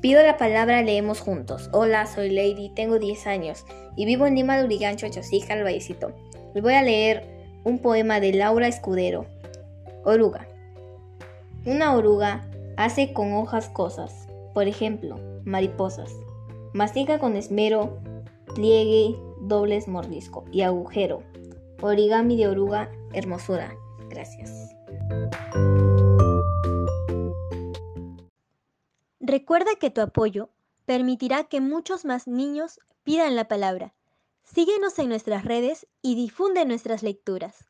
Pido la palabra, leemos juntos. Hola, soy Lady, tengo 10 años y vivo en Lima, Lurigancho, Chosica, el Vallecito. Les voy a leer un poema de Laura Escudero. Oruga. Una oruga hace con hojas cosas, por ejemplo, mariposas. Mastica con esmero, pliegue, dobles mordisco y agujero. Origami de oruga, hermosura. Gracias. Recuerda que tu apoyo permitirá que muchos más niños pidan la palabra. Síguenos en nuestras redes y difunde nuestras lecturas.